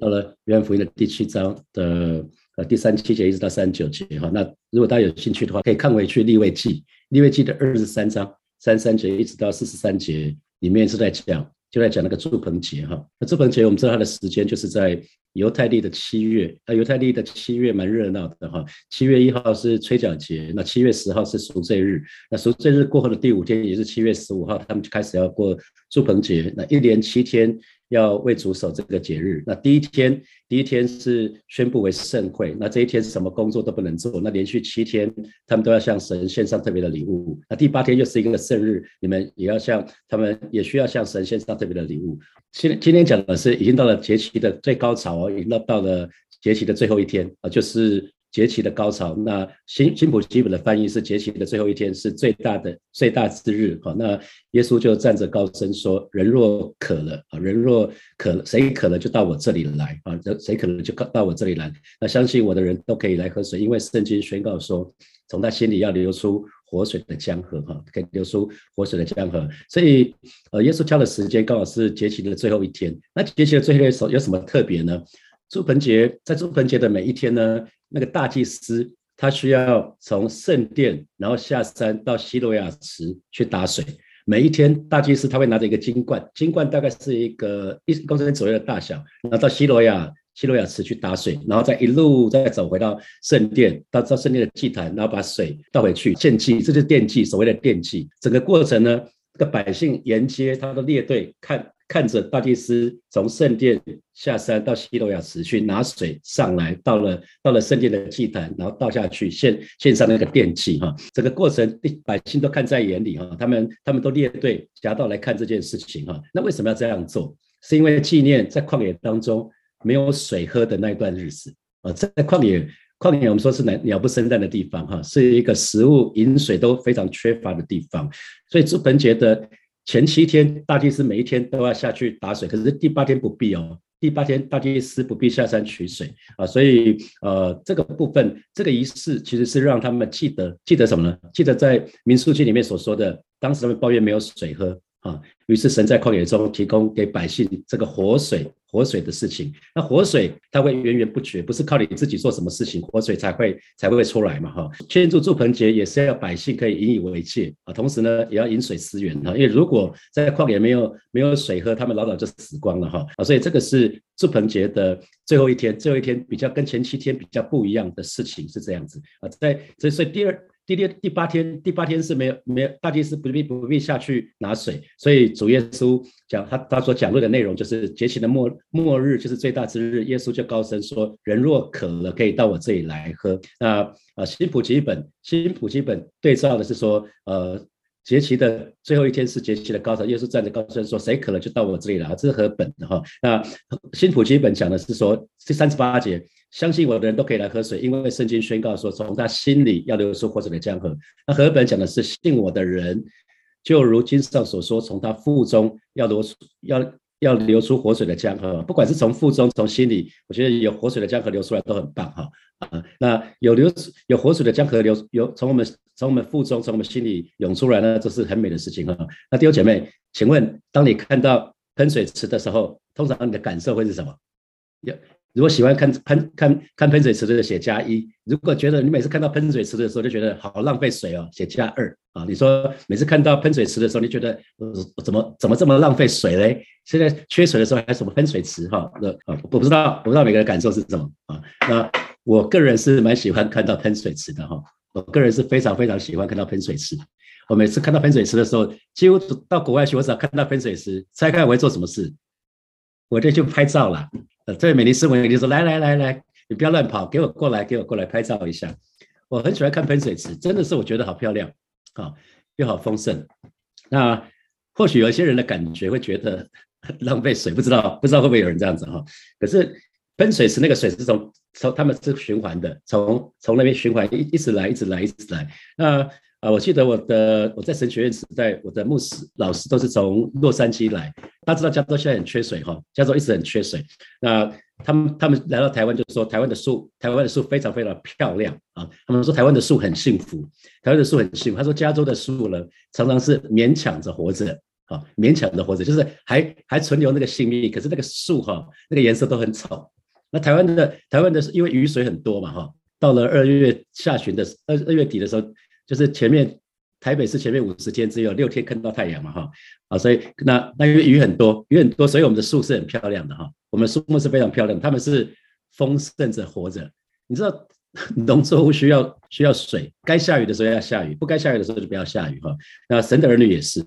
到了约翰福音的第七章的呃第三七节一直到三十九节哈。那如果大家有兴趣的话，可以看回去立位记，立位记的二十三章三三节一直到四十三节，里面是在讲。就在讲那个祝棚节哈，那祝棚节我们知道它的时间就是在犹太历的七月，那犹太历的七月蛮热闹的哈。七月一号是吹角节，那七月十号是赎罪日，那赎罪日过后的第五天也是七月十五号，他们就开始要过祝棚节，那一连七天。要为主守这个节日，那第一天，第一天是宣布为盛会，那这一天什么工作都不能做，那连续七天他们都要向神献上特别的礼物，那第八天又是一个圣日，你们也要向他们也需要向神献上特别的礼物。今今天讲的是已经到了节期的最高潮哦，已经到到了节期的最后一天啊，就是。节期的高潮，那新新普基本的翻译是节期的最后一天是最大的最大之日。好，那耶稣就站着高声说：“人若渴了啊，人若渴了，谁渴了就到我这里来啊，谁渴了就到我这里来。那相信我的人都可以来喝水，因为圣经宣告说，从他心里要流出活水的江河哈，可以流出活水的江河。所以，呃，耶稣挑的时间刚好是节期的最后一天。那节期的最后一天有什么特别呢？祝盆节在祝盆节的每一天呢？那个大祭司他需要从圣殿，然后下山到西罗亚池去打水。每一天，大祭司他会拿着一个金罐，金罐大概是一个一公升左右的大小，然后到西罗亚西罗亚池去打水，然后再一路再走回到圣殿，到到圣殿的祭坛，然后把水倒回去献祭，这就是奠祭，所谓的奠祭。整个过程呢，这个百姓沿街他的列队看。看着大祭司从圣殿下山到西罗亚池去拿水上来，到了到了圣殿的祭坛，然后倒下去献献上那个奠祭哈，整个过程百姓都看在眼里哈，他们他们都列队夹道来看这件事情哈。那为什么要这样做？是因为纪念在旷野当中没有水喝的那一段日子啊，在旷野旷野我们说是鸟鸟不生蛋的地方哈，是一个食物饮水都非常缺乏的地方，所以朱本觉得。前七天大祭司每一天都要下去打水，可是第八天不必哦。第八天大祭司不必下山取水啊，所以呃这个部分这个仪式其实是让他们记得记得什么呢？记得在民宿记里面所说的，当时他们抱怨没有水喝。啊，于是神在旷野中提供给百姓这个活水，活水的事情。那活水它会源源不绝，不是靠你自己做什么事情，活水才会才会出来嘛。哈，庆祝祝盆节也是要百姓可以引以为戒啊，同时呢也要饮水思源哈，因为如果在旷野没有没有水喝，他们老早就死光了哈啊，所以这个是祝盆节的最后一天，最后一天比较跟前七天比较不一样的事情是这样子啊，在所以所以第二。第六第八天，第八天是没有没有大祭司不必不必下去拿水，所以主耶稣讲他他所讲论的内容就是节期的末末日就是最大之日，耶稣就高声说：人若渴了，可以到我这里来喝。那呃新普基本新普基本对照的是说，呃节期的最后一天是节期的高潮，耶稣站着高声说：谁渴了就到我这里来，这是和本的哈。那新普基本讲的是说第三十八节。相信我的人都可以来喝水，因为圣经宣告说，从他心里要流出活水的江河。那河本讲的是信我的人，就如经上所说，从他腹中要流出要要流出活水的江河。不管是从腹中从心里，我觉得有活水的江河流出来都很棒哈啊。那有流有活水的江河流有从我们从我们腹中从我们心里涌出来呢，这是很美的事情哈。那弟兄姐妹，请问当你看到喷水池的时候，通常你的感受会是什么？要。如果喜欢看喷看看喷水池的写加一；如果觉得你每次看到喷水池的时候就觉得好浪费水哦，写加二啊。你说每次看到喷水池的时候，你觉得怎么怎么这么浪费水嘞？现在缺水的时候还什么喷水池哈？那啊，我不知道，我不知道每个人感受是什么啊。那我个人是蛮喜欢看到喷水池的哈，我个人是非常非常喜欢看到喷水池。我每次看到喷水池的时候，几乎到国外去，我只要看到喷水池，猜看我会做什么事？我这就拍照了。这位美丽斯文，你说来来来来，你不要乱跑，给我过来，给我过来拍照一下。我很喜欢看喷水池，真的是我觉得好漂亮，好又好丰盛。那或许有些人的感觉会觉得浪费水，不知道不知道会不会有人这样子哈。可是喷水池那个水是从从他们是循环的，从从那边循环一一直来，一直来，一直来。那啊，我记得我的我在神学院时代，我的牧师老师都是从洛杉矶来。他知道加州现在很缺水哈，加州一直很缺水。那他们他们来到台湾就说，台湾的树，台湾的树非常非常漂亮啊。他们说台湾的树很幸福，台湾的树很幸福。他说加州的树呢，常常是勉强着活着啊，勉强的活着，就是还还存留那个性命，可是那个树哈，那个颜色都很丑。那台湾的台湾的是因为雨水很多嘛哈，到了二月下旬的二二月底的时候，就是前面台北市前面五十天只有六天看到太阳嘛哈，啊，所以那那因为雨很多，雨很多，所以我们的树是很漂亮的哈，我们树木是非常漂亮，他们是丰盛着活着。你知道 农作物需要需要水，该下雨的时候要下雨，不该下雨的时候就不要下雨哈。那神的儿女也是。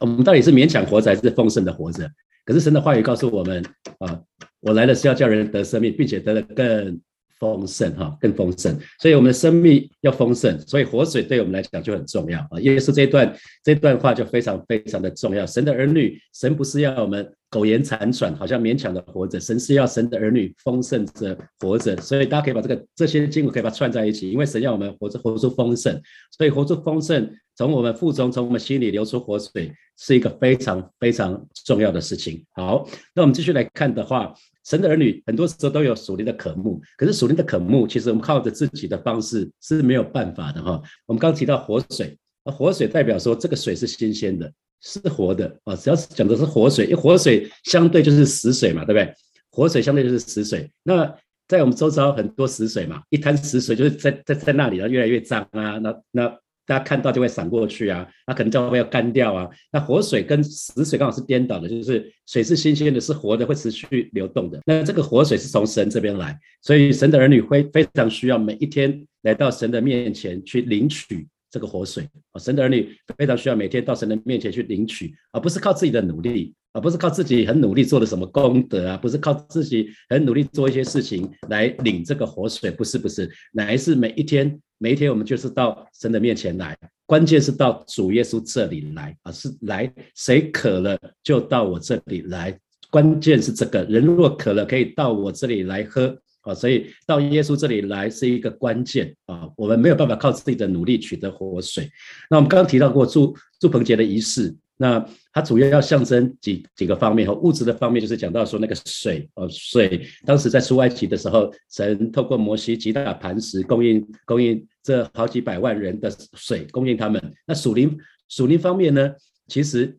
我们到底是勉强活着还是丰盛的活着？可是神的话语告诉我们啊，我来的是要叫人得生命，并且得的更丰盛哈，更丰盛。所以我们的生命要丰盛，所以活水对我们来讲就很重要啊。耶稣这一段这段话就非常非常的重要。神的儿女，神不是要我们。苟延残喘，好像勉强的活着。神是要神的儿女丰盛着活着，所以大家可以把这个这些经文可以把它串在一起，因为神要我们活着活出丰盛，所以活出丰盛，从我们腹中从我们心里流出活水，是一个非常非常重要的事情。好，那我们继续来看的话，神的儿女很多时候都有属灵的渴慕，可是属灵的渴慕，其实我们靠着自己的方式是没有办法的哈。我们刚提到活水，活水代表说这个水是新鲜的。是活的啊，只要是讲的是活水，因为活水相对就是死水嘛，对不对？活水相对就是死水。那在我们周遭很多死水嘛，一滩死水就是在在在那里然后，越来越脏啊。那那大家看到就会闪过去啊，那可能就会要干掉啊。那活水跟死水刚好是颠倒的，就是水是新鲜的，是活的，会持续流动的。那这个活水是从神这边来，所以神的儿女会非常需要每一天来到神的面前去领取。这个活水啊，神的儿女非常需要每天到神的面前去领取，而不是靠自己的努力，而不是靠自己很努力做的什么功德啊，不是靠自己很努力做一些事情来领这个活水，不是不是，乃是每一天每一天我们就是到神的面前来，关键是到主耶稣这里来啊，是来谁渴了就到我这里来，关键是这个人若渴了可以到我这里来喝。啊，所以到耶稣这里来是一个关键啊，我们没有办法靠自己的努力取得活水。那我们刚刚提到过祝祝棚节的仪式，那它主要要象征几几个方面和物质的方面，就是讲到说那个水哦，水当时在出埃及的时候，神透过摩西击打磐石，供应供应这好几百万人的水，供应他们。那属灵属灵方面呢，其实。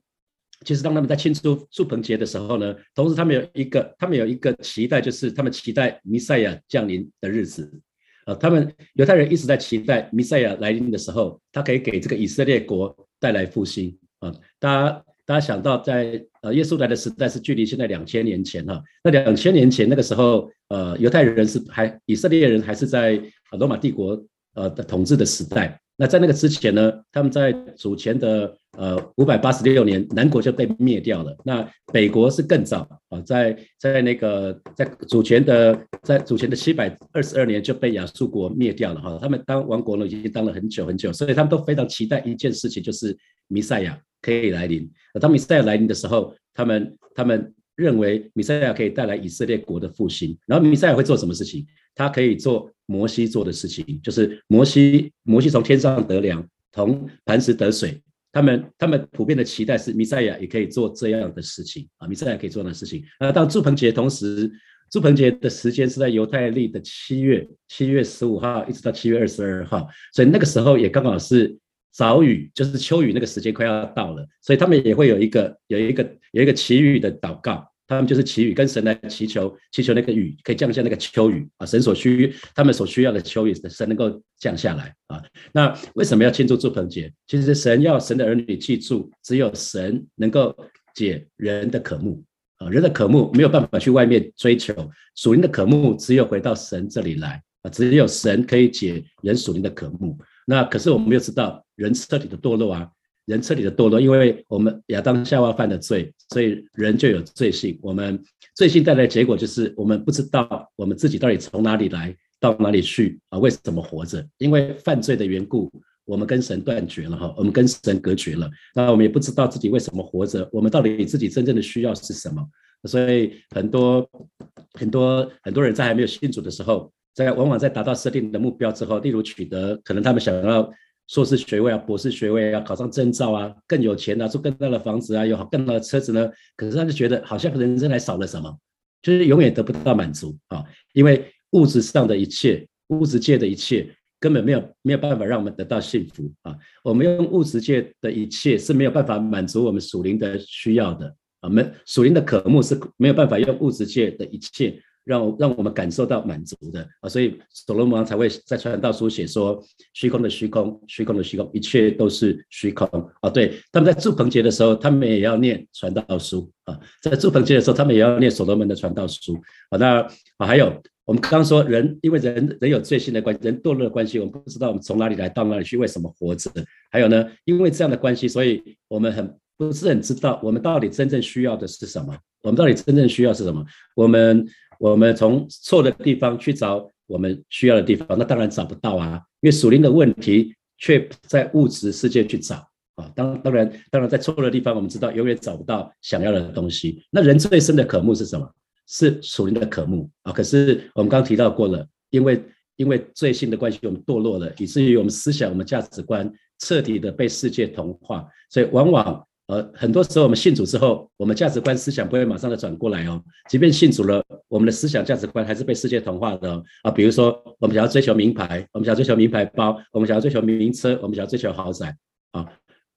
其实当他们在庆祝祝棚节的时候呢，同时他们有一个，他们有一个期待，就是他们期待弥赛亚降临的日子。啊，他们犹太人一直在期待弥赛亚来临的时候，他可以给这个以色列国带来复兴。啊，大家大家想到在呃耶稣来的时代是距离现在两千年前哈，那两千年前那个时候，呃犹太人是还以色列人还是在罗马帝国呃的统治的时代。那在那个之前呢，他们在主前的呃五百八十六年，南国就被灭掉了。那北国是更早啊，在在那个在主前的在主前的七百二十二年就被亚述国灭掉了哈。他们当王国呢，已经当了很久很久，所以他们都非常期待一件事情，就是弥赛亚可以来临。当弥赛亚来临的时候，他们他们认为弥赛亚可以带来以色列国的复兴。然后弥赛亚会做什么事情？他可以做。摩西做的事情，就是摩西，摩西从天上得粮，从磐石得水。他们，他们普遍的期待是，弥赛亚也可以做这样的事情啊，弥赛亚可以做那事情。那到祝棚节，同时，祝棚节的时间是在犹太历的七月，七月十五号一直到七月二十二号，所以那个时候也刚好是早雨，就是秋雨那个时间快要到了，所以他们也会有一个，有一个，有一个祈雨的祷告。他们就是祈雨，跟神来祈求，祈求那个雨可以降下那个秋雨啊，神所需他们所需要的秋雨，神能够降下来啊。那为什么要庆祝祝棚节？其实神要神的儿女记住，只有神能够解人的渴慕啊，人的渴慕没有办法去外面追求，属灵的渴慕只有回到神这里来啊，只有神可以解人属灵的渴慕。那可是我们又知道，人彻底的堕落啊。人彻底的堕落，因为我们亚当夏娃犯的罪，所以人就有罪性。我们罪性带来的结果就是，我们不知道我们自己到底从哪里来，到哪里去啊？为什么活着？因为犯罪的缘故，我们跟神断绝了哈，我们跟神隔绝了。那我们也不知道自己为什么活着，我们到底自己真正的需要是什么？所以很多很多很多人在还没有信主的时候，在往往在达到设定的目标之后，例如取得可能他们想要。硕士学位啊，博士学位啊，考上证照啊，更有钱啊，住更大的房子啊，有更大的车子呢。可是他就觉得好像人生还少了什么，就是永远得不到满足啊。因为物质上的一切，物质界的一切，根本没有没有办法让我们得到幸福啊！我们用物质界的一切是没有办法满足我们属灵的需要的啊！我们属灵的渴慕是没有办法用物质界的一切让让我们感受到满足的啊！所以所罗门王才会在传道书写说：虚空的虚空，虚空的虚空，一切都是虚空啊！对，他们在祝棚节的时候，他们也要念传道书啊！在祝棚节的时候，他们也要念所罗门的传道书啊！那啊还有。我们刚刚说人，因为人人有罪性的关系，人堕落的关系，我们不知道我们从哪里来到哪里去，为什么活着？还有呢，因为这样的关系，所以我们很不是很知道我们到底真正需要的是什么？我们到底真正需要是什么？我们我们从错的地方去找我们需要的地方，那当然找不到啊，因为属灵的问题却在物质世界去找啊。当当然当然在错的地方，我们知道永远找不到想要的东西。那人最深的渴慕是什么？是属灵的渴慕啊！可是我们刚提到过了，因为因为罪性的关系，我们堕落了，以至于我们思想、我们价值观彻底的被世界同化。所以往往呃，很多时候我们信主之后，我们价值观、思想不会马上的转过来哦。即便信主了，我们的思想、价值观还是被世界同化的啊。比如说，我们想要追求名牌，我们想要追求名牌包，我们想要追求名车，我们想要追求豪宅啊。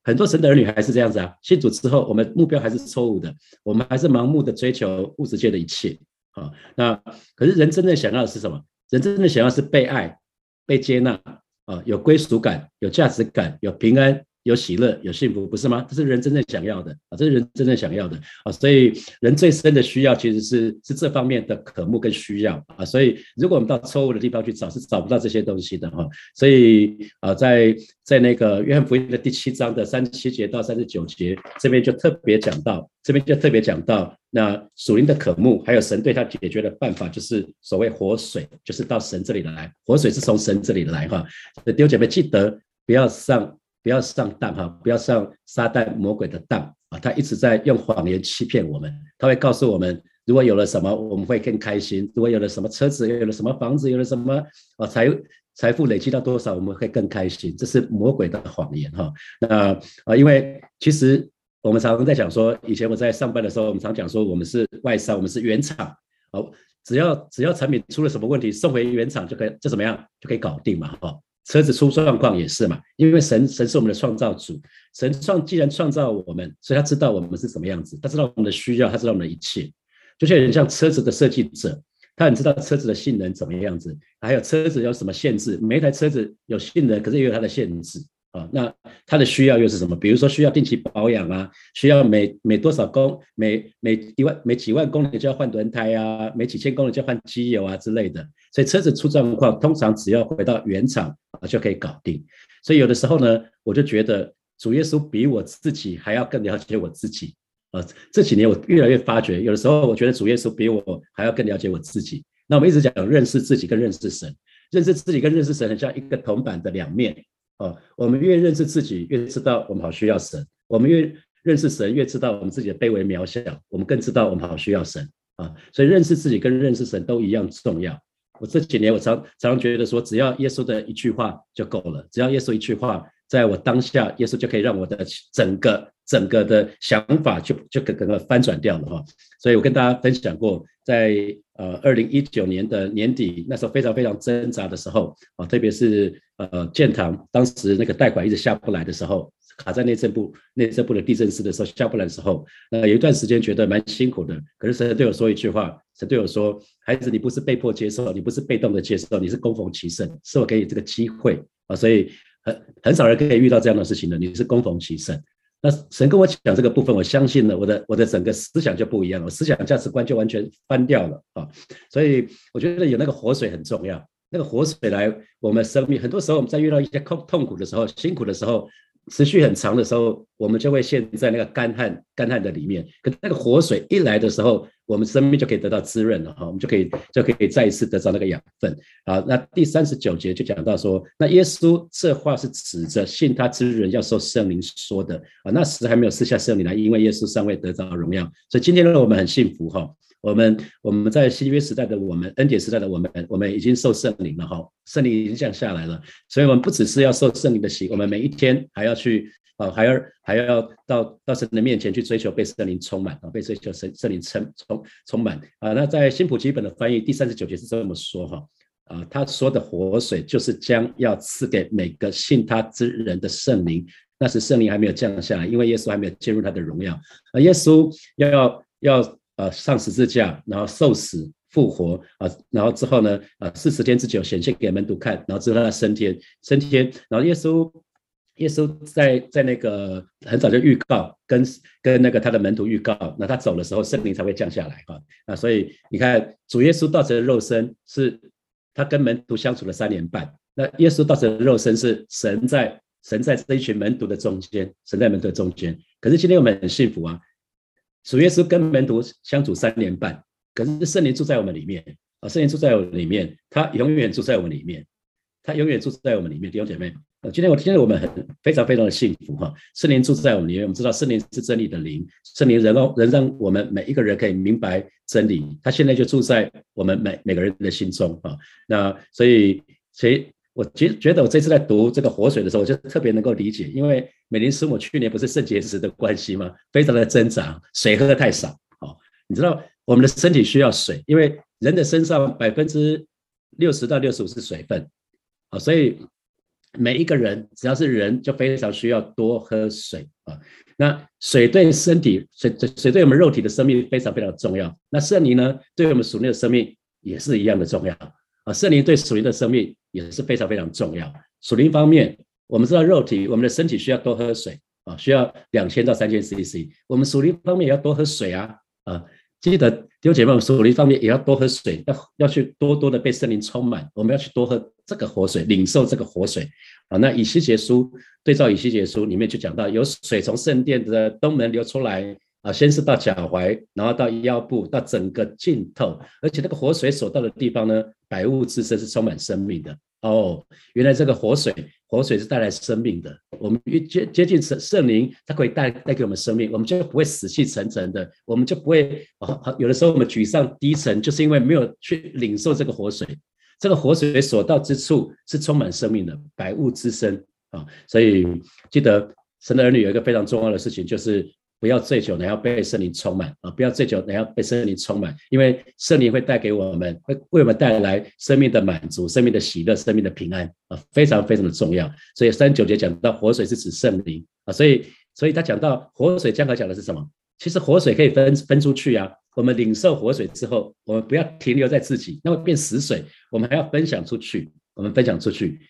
很多神的儿女还是这样子啊，信主之后，我们目标还是错误的，我们还是盲目的追求物质界的一切啊。那可是人真正想要的是什么？人真正想要是被爱、被接纳啊，有归属感、有价值感、有平安。有喜乐，有幸福，不是吗？这是人真正想要的啊！这是人真正想要的啊！所以人最深的需要其实是是这方面的渴慕跟需要啊！所以如果我们到错误的地方去找，是找不到这些东西的哈！所以啊，在在那个约翰福音的第七章的三十七节到三十九节，这边就特别讲到，这边就特别讲到那属灵的渴慕，还有神对他解决的办法，就是所谓活水，就是到神这里来，活水是从神这里来哈！弟兄姐妹记得不要上。不要上当哈，不要上撒旦魔鬼的当啊！他一直在用谎言欺骗我们。他会告诉我们，如果有了什么，我们会更开心；如果有了什么车子，有了什么房子，有了什么啊财财富累积到多少，我们会更开心。这是魔鬼的谎言哈。那啊，因为其实我们常常在讲说，以前我在上班的时候，我们常讲说，我们是外商，我们是原厂哦，只要只要产品出了什么问题，送回原厂就可以，就怎么样就可以搞定嘛哈。车子出状况也是嘛，因为神神是我们的创造主，神创既然创造我们，所以他知道我们是什么样子，他知道我们的需要，他知道我们的一切，就像人像车子的设计者，他很知道车子的性能怎么样子，还有车子有什么限制，每一台车子有性能，可是也有它的限制。啊，那他的需要又是什么？比如说需要定期保养啊，需要每每多少公每每一万每几万公里就要换轮胎啊，每几千公里就要换机油啊之类的。所以车子出状况，通常只要回到原厂啊就可以搞定。所以有的时候呢，我就觉得主耶稣比我自己还要更了解我自己啊。这几年我越来越发觉，有的时候我觉得主耶稣比我还要更了解我自己。那我们一直讲认识自己跟认识神，认识自己跟认识神很像一个铜板的两面。哦，我们越认识自己，越知道我们好需要神；我们越认识神，越知道我们自己的卑微渺小。我们更知道我们好需要神啊！所以认识自己跟认识神都一样重要。我这几年我常常觉得说，只要耶稣的一句话就够了，只要耶稣一句话，在我当下，耶稣就可以让我的整个整个的想法就就整个翻转掉了哈。所以我跟大家分享过，在呃二零一九年的年底，那时候非常非常挣扎的时候啊，特别是。呃，建堂当时那个贷款一直下不来的时候，卡在内政部内政部的地震师的时候下不来的时候，那有一段时间觉得蛮辛苦的。可是神对我说一句话，神对我说：“孩子，你不是被迫接受，你不是被动的接受，你是攻逢其胜，是我给你这个机会啊！”所以很很少人可以遇到这样的事情的，你是攻逢其胜。那神跟我讲这个部分，我相信了，我的我的整个思想就不一样了，我思想价值观就完全翻掉了啊！所以我觉得有那个活水很重要。那个活水来，我们生命很多时候我们在遇到一些痛痛苦的时候、辛苦的时候、持续很长的时候，我们就会陷在那个干旱、干旱的里面。可那个活水一来的时候，我们生命就可以得到滋润了哈，我们就可以就可以再一次得到那个养分啊。那第三十九节就讲到说，那耶稣这话是指着信他之人要受圣灵说的啊。那时还没有赐下圣灵来，因为耶稣尚未得到荣耀，所以今天呢，我们很幸福哈。我们我们在新约时代的我们，恩典时代的我们，我们已经受圣灵了哈，圣灵已经降下来了，所以我们不只是要受圣灵的洗，我们每一天还要去啊，还要还要到到神的面前去追求被圣灵充满啊，被追求圣圣灵充充充满啊。那在新普基本的翻译第三十九节是这么说哈，啊，他说的活水就是将要赐给每个信他之人的圣灵。那时圣灵还没有降下来，因为耶稣还没有进入他的荣耀。啊，耶稣要要呃上十字架，然后受死复活啊，然后之后呢，呃四十天之久显现给门徒看，然后之后他升天升天，然后耶稣耶稣在在那个很早就预告，跟跟那个他的门徒预告，那他走的时候圣灵才会降下来哈啊，所以你看主耶稣道成肉身是他跟门徒相处了三年半，那耶稣道成肉身是神在。神在这一群门徒的中间，神在门徒的中间。可是今天我们很幸福啊，主耶稣跟门徒相处三年半，可是圣灵住在我们里面啊，圣灵住在我们里面，他永远住在我们里面，他永远住在我们里面。弟兄姐妹，呃，今天我听到我们很非常非常的幸福哈，圣灵住在我们里面，我们知道圣灵是真理的灵，圣灵能够能让我们每一个人可以明白真理，他现在就住在我们每每个人的心中啊。那所以所以。我觉觉得我这次在读这个活水的时候，我就特别能够理解，因为美林师母去年不是肾结石的关系吗？非常的挣扎，水喝的太少。哦，你知道我们的身体需要水，因为人的身上百分之六十到六十五是水分，啊，所以每一个人只要是人就非常需要多喝水啊。那水对身体水水对我们肉体的生命非常非常重要。那圣灵呢，对我们属灵的生命也是一样的重要。啊，圣灵对属灵的生命也是非常非常重要。属灵方面，我们知道肉体，我们的身体需要多喝水啊，需要两千到三千 CC。我们属灵方面也要多喝水啊啊！记得弟兄姐妹们，属灵方面也要多喝水，要要去多多的被圣灵充满。我们要去多喝这个活水，领受这个活水啊。那以西结书对照以西结书里面就讲到，有水从圣殿的东门流出来。啊，先是到脚踝，然后到腰部，到整个浸透，而且那个活水所到的地方呢，百物之身是充满生命的。哦，原来这个活水，活水是带来生命的。我们越接接近圣圣灵，它可以带带给我们生命，我们就不会死气沉沉的，我们就不会啊。有的时候我们沮丧低沉，就是因为没有去领受这个活水。这个活水所到之处是充满生命的，百物之身啊。所以记得神的儿女有一个非常重要的事情，就是。不要醉酒，你要被圣灵充满啊！不要醉酒，你要被圣灵充满，因为圣灵会带给我们，会为我们带来生命的满足、生命的喜乐、生命的平安啊，非常非常的重要。所以三九节讲到活水是指圣灵啊，所以所以他讲到活水江河讲的是什么？其实活水可以分分出去啊。我们领受活水之后，我们不要停留在自己，那会变死水。我们还要分享出去，我们分享出去。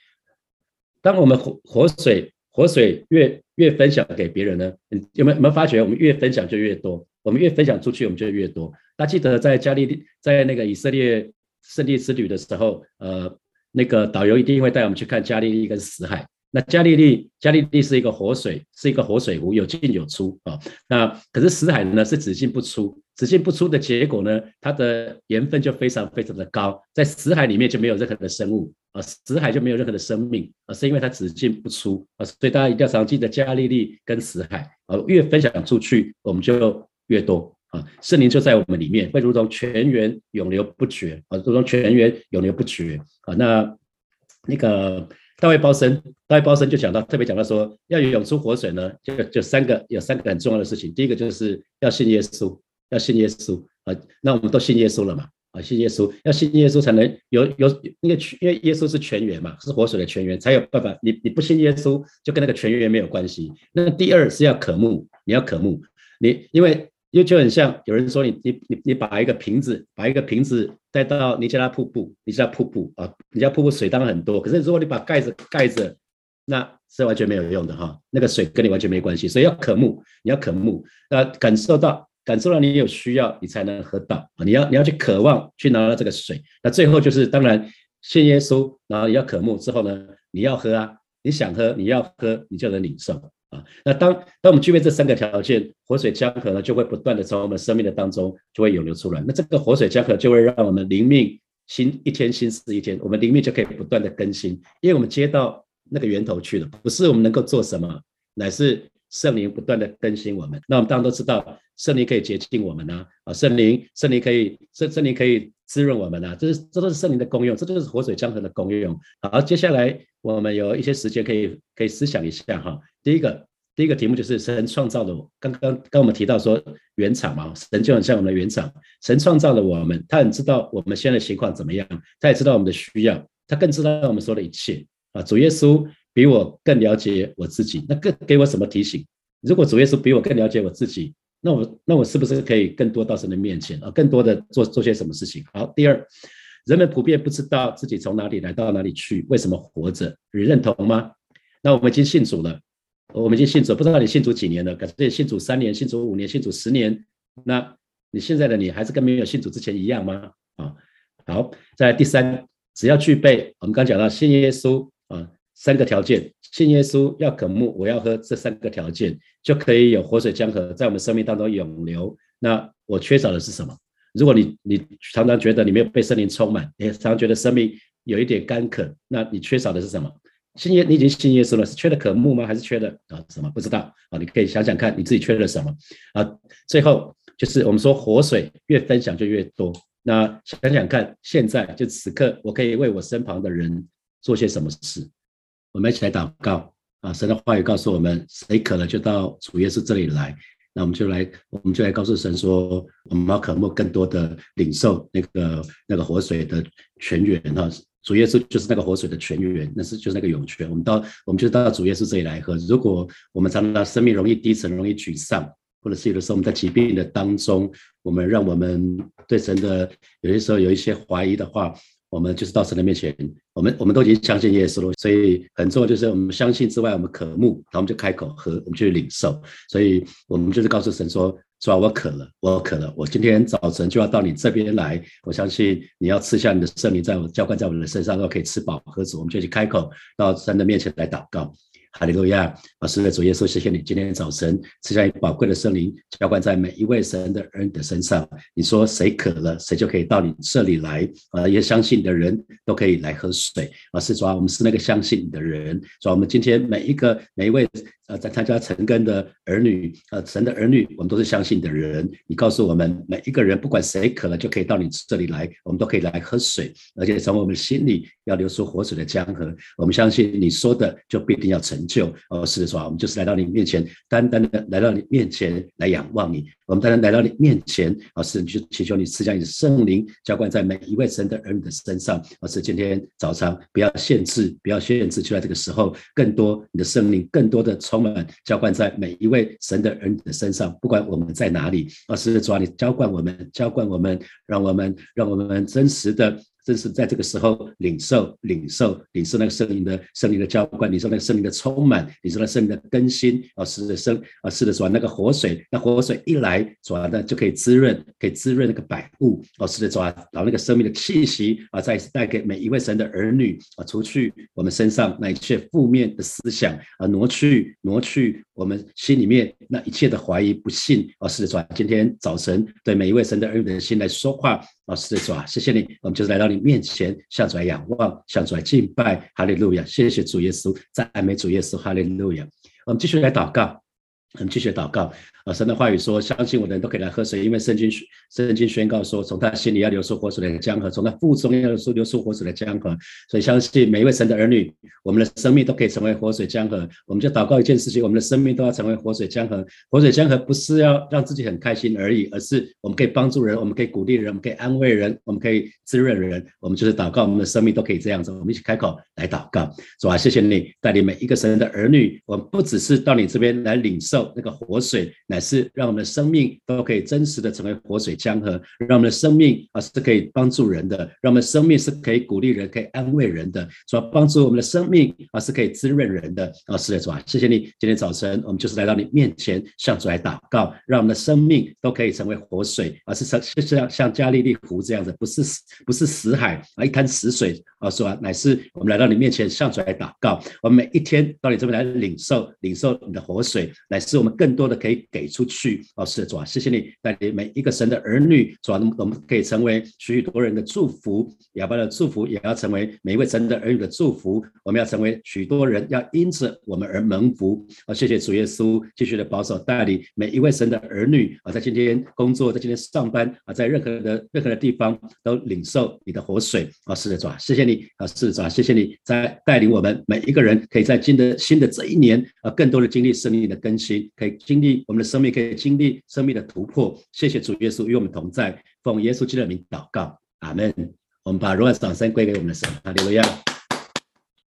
当我们活活水。活水越越分享给别人呢，有没有有没有发觉，我们越分享就越多，我们越分享出去，我们就越多。大家记得在加利利，在那个以色列圣地之旅的时候，呃，那个导游一定会带我们去看加利利跟死海。那加利利，加利利是一个活水，是一个活水湖，有进有出啊。那可是死海呢，是只进不出，只进不出的结果呢，它的盐分就非常非常的高，在死海里面就没有任何的生物啊，死海就没有任何的生命啊，是因为它只进不出啊。所以大家一定要常记得加利利跟死海啊，越分享出去，我们就越多啊。圣灵就在我们里面，会如同泉源永流不绝啊，如同泉源永流不绝啊。那那个。大卫包森，大卫包森就讲到，特别讲到说，要涌出活水呢，就就三个，有三个很重要的事情。第一个就是要信耶稣，要信耶稣啊。那我们都信耶稣了嘛？啊，信耶稣，要信耶稣才能有有那个，因为耶稣是泉源嘛，是活水的泉源，才有办法。你你不信耶稣，就跟那个泉源没有关系。那第二是要渴慕，你要渴慕，你因为。因为就很像有人说你你你你把一个瓶子把一个瓶子带到尼加拉瀑布，尼加拉瀑布啊，尼加瀑布水当然很多，可是如果你把盖子盖着，那是完全没有用的哈，那个水跟你完全没关系，所以要渴慕，你要渴慕，呃，感受到感受到你有需要，你才能喝到啊，你要你要去渴望去拿到这个水，那最后就是当然信耶稣，然后你要渴慕之后呢，你要喝啊，你想喝你要喝，你就能领受。啊，那当当我们具备这三个条件，活水江河呢就会不断的从我们生命的当中就会涌流出来。那这个活水江河就会让我们灵命新一天新似一天，我们灵命就可以不断的更新，因为我们接到那个源头去了，不是我们能够做什么，乃是圣灵不断的更新我们。那我们当然都知道，圣灵可以洁净我们呐，啊，圣灵圣灵可以圣圣灵可以滋润我们呐，这是这都是圣灵的功用，这都是活水江河的功用。好，接下来我们有一些时间可以可以思想一下哈。第一个，第一个题目就是神创造了我。刚刚刚我们提到说原厂嘛，神就很像我们的原厂，神创造了我们，他很知道我们现在的情况怎么样，他也知道我们的需要，他更知道我们说的一切啊。主耶稣比我更了解我自己，那更给我什么提醒？如果主耶稣比我更了解我自己，那我那我是不是可以更多到神的面前啊？更多的做做些什么事情？好，第二，人们普遍不知道自己从哪里来到哪里去，为什么活着？你认同吗？那我们已经信主了。我们已经信主，不知道你信主几年了？可是信主三年、信主五年、信主十年，那你现在的你还是跟没有信主之前一样吗？啊，好，在第三，只要具备我们刚讲到信耶稣三个条件，信耶稣要渴慕，我要喝这三个条件，就可以有活水江河在我们生命当中涌流。那我缺少的是什么？如果你你常常觉得你没有被圣灵充满，你常常觉得生命有一点干渴，那你缺少的是什么？信耶，你已经信耶稣了，是缺的渴慕吗？还是缺的啊什么？不知道啊？你可以想想看，你自己缺了什么啊？最后就是我们说活水越分享就越多。那想想看，现在就此刻，我可以为我身旁的人做些什么事？我们一起来祷告啊！神的话语告诉我们，谁渴了就到主耶稣这里来。那我们就来，我们就来告诉神说，我们要渴慕更多的领受那个那个活水的泉源哈。主耶稣就是那个活水的泉源，那是就是那个涌泉。我们到我们就到主耶稣这里来喝。如果我们常常生命容易低沉、容易沮丧，或者是有的时候我们在疾病的当中，我们让我们对神的有些时候有一些怀疑的话，我们就是到神的面前，我们我们都已经相信耶稣了。所以很重要就是我们相信之外，我们渴慕，然后我们就开口喝，我们去领受。所以我们就是告诉神说。是啊？我渴了，我渴了，我今天早晨就要到你这边来。我相信你要吃下你的圣灵，在我浇灌在我们的身上，都可以吃饱喝足。我们就去开口到神的面前来祷告。哈利路亚！老师的，主耶稣，谢谢你今天早晨赐下宝贵的圣灵，浇灌在每一位神的人的身上。你说谁渴了，谁就可以到你这里来。啊，也相信你的人都可以来喝水。老师主啊，我们是那个相信你的人。主啊，我们今天每一个每一位呃在参加陈根的儿女，呃神的儿女，我们都是相信的人。你告诉我们每一个人，不管谁渴了，就可以到你这里来，我们都可以来喝水，而且从我们心里要流出活水的江河。我们相信你说的就必定要成。就哦，是的，是吧我们就是来到你面前，单单的来到你面前来仰望你。我们当然来到你面前，老师，你就祈求你赐下你的圣灵浇灌在每一位神的儿女的身上。老师，今天早上不要限制，不要限制，就在这个时候，更多你的圣灵，更多的充满浇灌在每一位神的儿女的身上。不管我们在哪里，老师，主啊，你浇灌我们，浇灌我们，让我们，让我们真实的。正是在这个时候领受、领受、领受那个圣灵的圣灵的浇灌，领受那个圣灵的充满，领受那圣灵的更新啊，是的生啊，是的，主啊，那个活水，那活水一来，主啊，那就可以滋润，可以滋润那个百物哦，是的，主啊，然后那个生命的气息啊，再带给每一位神的儿女啊，除去我们身上那一切负面的思想啊，挪去挪去我们心里面那一切的怀疑、不信啊，是的，主啊，今天早晨对每一位神的儿女的心来说话。老师的主啊，谢谢你，我们就是来到你面前，向主来仰望，向主来敬拜，哈利路亚！谢谢主耶稣，赞美主耶稣，哈利路亚！我们继续来祷告。我们继续祷告啊！神的话语说：“相信我的人都可以来喝水，因为圣经圣经宣告说，从他心里要流出活水的江河，从他腹中要流出流出活水的江河。所以相信每一位神的儿女，我们的生命都可以成为活水江河。我们就祷告一件事情：我们的生命都要成为活水江河。活水江河不是要让自己很开心而已，而是我们可以帮助人，我们可以鼓励人，我们可以安慰人，我们可以滋润人。我们就是祷告，我们的生命都可以这样子。我们一起开口来祷告，主啊，谢谢你带领每一个神的儿女，我们不只是到你这边来领受。”那个活水乃是让我们的生命都可以真实的成为活水江河，让我们的生命啊是可以帮助人的，让我们的生命是可以鼓励人、可以安慰人的，主要帮助我们的生命啊是可以滋润人的啊是的主啊，谢谢你。今天早晨我们就是来到你面前向主来祷告，让我们的生命都可以成为活水，而是像像像加利利湖这样子，不是不是死海啊一滩死水啊是吧？乃是我们来到你面前向主来祷告，我们每一天到你这边来领受领受你的活水，乃是我们。更多的可以给出去。哦，是的，主啊，谢谢你带领每一个神的儿女，主啊，我们可以成为许许多人的祝福，亚伯的祝福也要成为每一位神的儿女的祝福。我们要成为许多人，要因此我们而蒙福。啊，谢谢主耶稣，继续的保守带领每一位神的儿女啊，在今天工作，在今天上班啊，在任何的任何的地方都领受你的活水。哦，是的，主啊，谢谢你啊，是的，主啊，谢谢你在带领我们每一个人，可以在新的新的这一年啊，更多的经历生命的更新，可以经历我们的生命，可以经历生命的突破。谢谢主耶稣与我们同在，奉耶稣基督的名祷告，阿门。我们把荣耀掌声归给我们的神，哈利路亚。